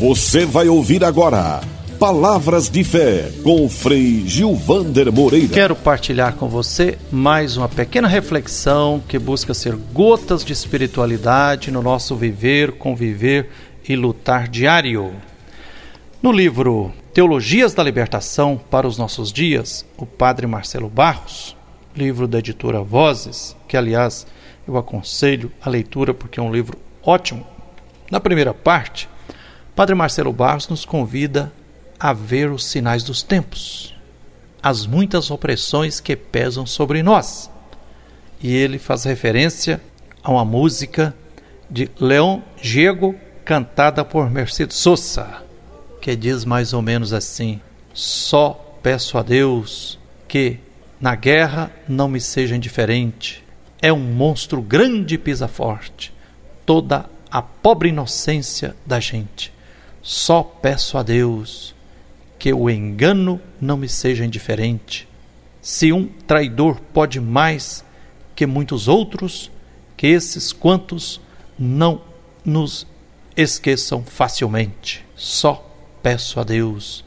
Você vai ouvir agora Palavras de Fé com Frei Gilvander Moreira. Quero partilhar com você mais uma pequena reflexão que busca ser gotas de espiritualidade no nosso viver, conviver e lutar diário. No livro Teologias da Libertação para os Nossos Dias, o padre Marcelo Barros, livro da editora Vozes, que aliás eu aconselho a leitura porque é um livro ótimo. Na primeira parte, Padre Marcelo Barros nos convida a ver os sinais dos tempos, as muitas opressões que pesam sobre nós. E ele faz referência a uma música de Leão Diego cantada por Mercedes Sosa, que diz mais ou menos assim: Só peço a Deus que na guerra não me seja indiferente. É um monstro grande e pisa forte, toda a pobre inocência da gente. Só peço a Deus que o engano não me seja indiferente. Se um traidor pode mais que muitos outros, que esses quantos não nos esqueçam facilmente. Só peço a Deus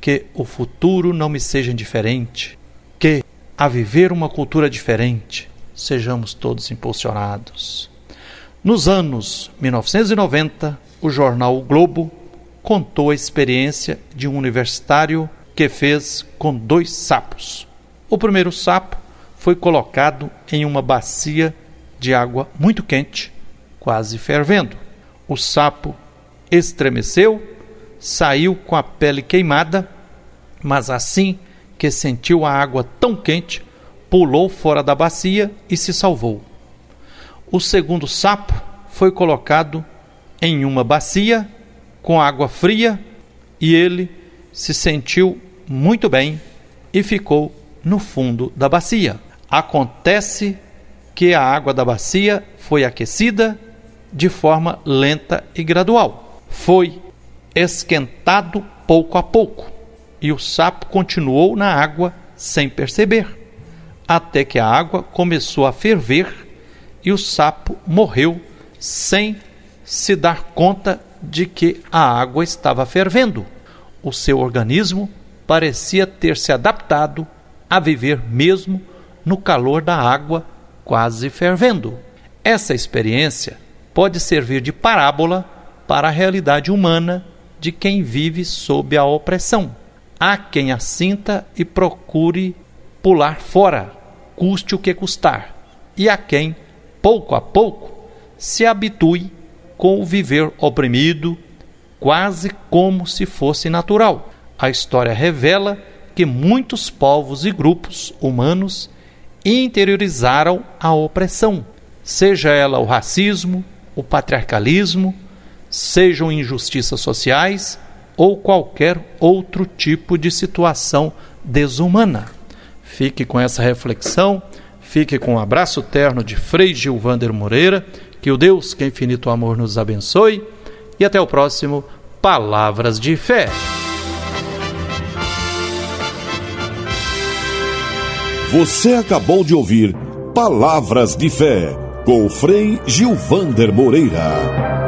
que o futuro não me seja indiferente, que a viver uma cultura diferente sejamos todos impulsionados. Nos anos 1990, o jornal o Globo contou a experiência de um universitário que fez com dois sapos. O primeiro sapo foi colocado em uma bacia de água muito quente, quase fervendo. O sapo estremeceu, saiu com a pele queimada, mas assim que sentiu a água tão quente, pulou fora da bacia e se salvou. O segundo sapo foi colocado em uma bacia com água fria e ele se sentiu muito bem e ficou no fundo da bacia. Acontece que a água da bacia foi aquecida de forma lenta e gradual. Foi esquentado pouco a pouco e o sapo continuou na água sem perceber, até que a água começou a ferver e o sapo morreu sem se dar conta de que a água estava fervendo. O seu organismo parecia ter se adaptado a viver mesmo no calor da água quase fervendo. Essa experiência pode servir de parábola para a realidade humana de quem vive sob a opressão. Há quem a sinta e procure pular fora, custe o que custar, e há quem, pouco a pouco, se habitue com o viver oprimido, quase como se fosse natural. A história revela que muitos povos e grupos humanos interiorizaram a opressão, seja ela o racismo, o patriarcalismo, sejam injustiças sociais ou qualquer outro tipo de situação desumana. Fique com essa reflexão, fique com um abraço terno de Frei Gilvander Moreira que o Deus, que é infinito amor, nos abençoe e até o próximo Palavras de Fé. Você acabou de ouvir Palavras de Fé com o Frei Gilvander Moreira.